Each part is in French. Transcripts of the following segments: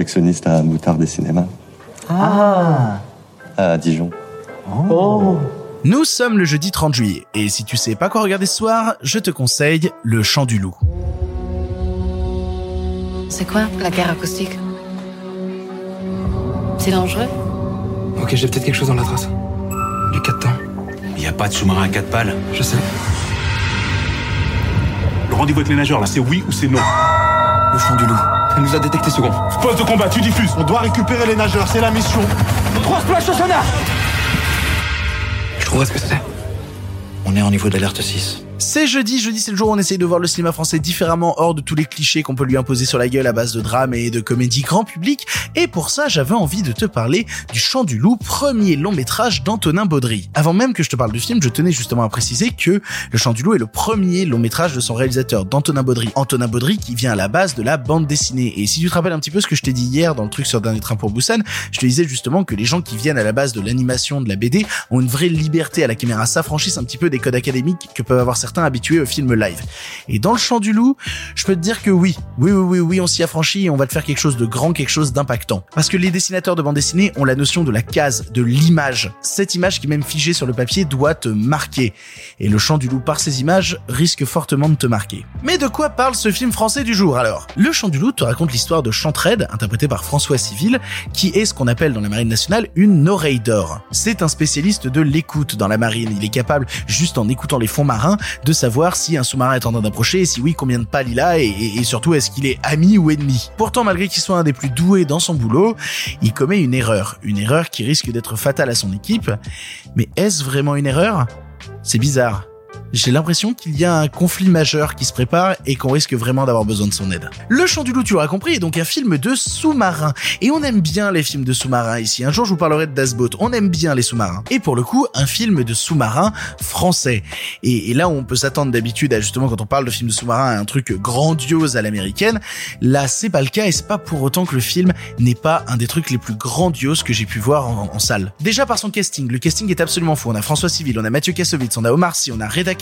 projectionniste à Moutarde des Cinémas. Ah À Dijon. Oh Nous sommes le jeudi 30 juillet, et si tu sais pas quoi regarder ce soir, je te conseille Le Chant du Loup. C'est quoi la guerre acoustique? C'est dangereux? Ok, j'ai peut-être quelque chose dans la trace. Du 4 temps. Il n'y a pas de sous-marin à quatre pales? Je sais. Le rendez-vous avec les nageurs, là, c'est oui ou c'est non? Le chant du loup. Elle nous a détecté second. Poste de combat, tu diffuses. On doit récupérer les nageurs, c'est la mission. Trois splash au sonar Je trouverai ce que c'est. On est en niveau d'alerte 6. C'est jeudi, jeudi c'est le jour où on essaye de voir le cinéma français différemment hors de tous les clichés qu'on peut lui imposer sur la gueule à base de drame et de comédie grand public. Et pour ça, j'avais envie de te parler du Chant du Loup, premier long métrage d'Antonin Baudry. Avant même que je te parle du film, je tenais justement à préciser que Le Chant du Loup est le premier long métrage de son réalisateur, d'Antonin Baudry. Antonin Baudry qui vient à la base de la bande dessinée. Et si tu te rappelles un petit peu ce que je t'ai dit hier dans le truc sur Dernier Train pour Busan, je te disais justement que les gens qui viennent à la base de l'animation de la BD ont une vraie liberté à la caméra, s'affranchissent un petit peu des codes académiques que peuvent avoir certains habitués au film live. Et dans le champ du loup, je peux te dire que oui, oui, oui, oui, oui, on s'y affranchit et on va te faire quelque chose de grand, quelque chose d'impactant. Parce que les dessinateurs de bande dessinée ont la notion de la case, de l'image. Cette image qui même figée sur le papier doit te marquer. Et le champ du loup par ces images risque fortement de te marquer. Mais de quoi parle ce film français du jour alors? Le champ du loup te raconte l'histoire de Chantraide, interprété par François Civil, qui est ce qu'on appelle dans la marine nationale une oreille d'or. C'est un spécialiste de l'écoute dans la marine. Il est capable, juste en écoutant les fonds marins, de savoir si un sous-marin est en train d'approcher, si oui, combien de pales il a, et- et surtout est-ce qu'il est ami ou ennemi. Pourtant, malgré qu'il soit un des plus doués dans son boulot, il commet une erreur. Une erreur qui risque d'être fatale à son équipe. Mais est-ce vraiment une erreur? C'est bizarre. J'ai l'impression qu'il y a un conflit majeur qui se prépare et qu'on risque vraiment d'avoir besoin de son aide. Le Chant du Loup, tu l'auras compris, est donc un film de sous-marins. Et on aime bien les films de sous-marins ici. Un jour, je vous parlerai de Das Boat. On aime bien les sous-marins. Et pour le coup, un film de sous-marins français. Et, et là, on peut s'attendre d'habitude à justement, quand on parle de film de sous-marins, à un truc grandiose à l'américaine. Là, c'est pas le cas et c'est pas pour autant que le film n'est pas un des trucs les plus grandioses que j'ai pu voir en, en salle. Déjà par son casting. Le casting est absolument fou. On a François Civil, on a Mathieu Kassovitz, on a Omar Sy, on a Reda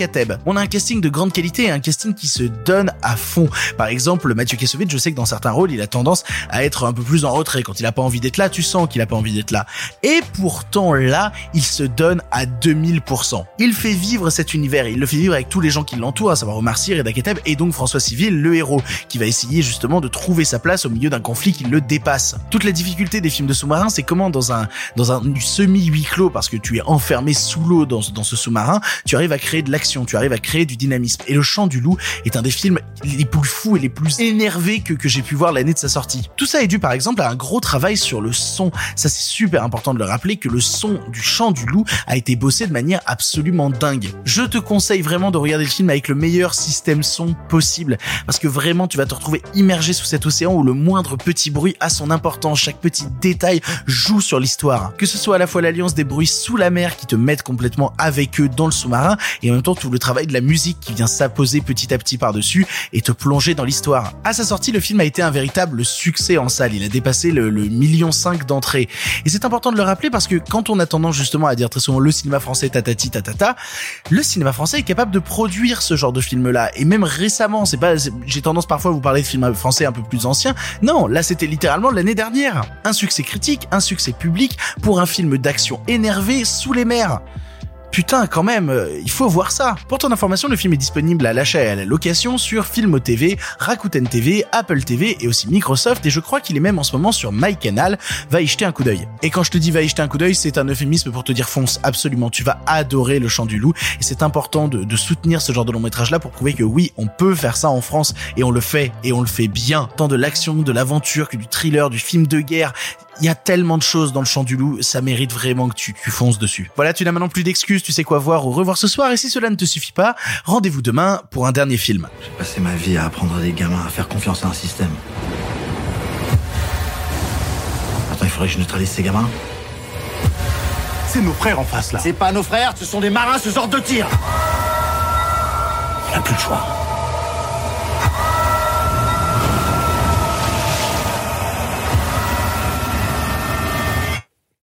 On a un casting de grande qualité et un casting qui se donne à fond. Par exemple, Mathieu Kassovitz, je sais que dans certains rôles, il a tendance à être un peu plus en retrait. Quand il a pas envie d'être là, tu sens qu'il a pas envie d'être là. Et pourtant là, il se donne à 2000%. Il fait vivre cet univers il le fait vivre avec tous les gens qui l'entourent, à savoir Omar Sy, Reda Kateb et donc François Civil, le héros, qui va essayer justement de trouver sa place au milieu d'un conflit qui le dépasse. Toute la difficulté des films de sous-marins, c'est comment dans un dans un semi-huis clos, parce que tu es enfermé sous l'eau dans, dans ce sous-marin, tu arrives à créer de l'action, tu arrives à créer du dynamisme. Et Le Chant du Loup est un des films les plus fous et les plus énervés que, que j'ai pu voir l'année de sa sortie. Tout ça est dû par exemple à un gros travail sur le son. Ça c'est super important de le rappeler que le son du Chant du Loup a été bossé de manière absolument dingue. Je te conseille vraiment de regarder le film avec le meilleur système son possible parce que vraiment tu vas te retrouver immergé sous cet océan où le moindre petit bruit a son importance, chaque petit détail joue sur l'histoire. Que ce soit à la fois l'alliance des bruits sous la mer qui te mettent complètement avec eux dans le sous-marin et en même temps tout le travail de la musique qui vient s'apposer petit à petit par-dessus et te plonger dans l'histoire. À sa sortie, le film a été un véritable succès en salle. Il a dépassé le, le million cinq d'entrées. Et c'est important de le rappeler parce que quand on a tendance justement à dire très souvent le cinéma français tatati tatata, le cinéma français est capable de produire ce genre de film-là. Et même récemment, c'est pas, j'ai tendance parfois à vous parler de films français un peu plus anciens. Non, là c'était littéralement l'année dernière. Un succès critique, un succès public pour un film d'action énervé sous les mers. Putain, quand même, euh, il faut voir ça. Pour ton information, le film est disponible à l'achat et à la location sur Filmo TV, Rakuten TV, Apple TV et aussi Microsoft et je crois qu'il est même en ce moment sur MyCanal. Va y jeter un coup d'œil. Et quand je te dis va y jeter un coup d'œil, c'est un euphémisme pour te dire fonce, absolument. Tu vas adorer le chant du loup et c'est important de, de soutenir ce genre de long métrage là pour prouver que oui, on peut faire ça en France et on le fait et on le fait bien. Tant de l'action, de l'aventure que du thriller, du film de guerre. Il y a tellement de choses dans le champ du loup, ça mérite vraiment que tu, tu fonces dessus. Voilà, tu n'as maintenant plus d'excuses, tu sais quoi voir ou revoir ce soir, et si cela ne te suffit pas, rendez-vous demain pour un dernier film. J'ai passé ma vie à apprendre à des gamins à faire confiance à un système. Attends, il faudrait que je neutralise ces gamins C'est nos frères en face, là. C'est pas nos frères, ce sont des marins, ce genre de tir On n'a plus le choix.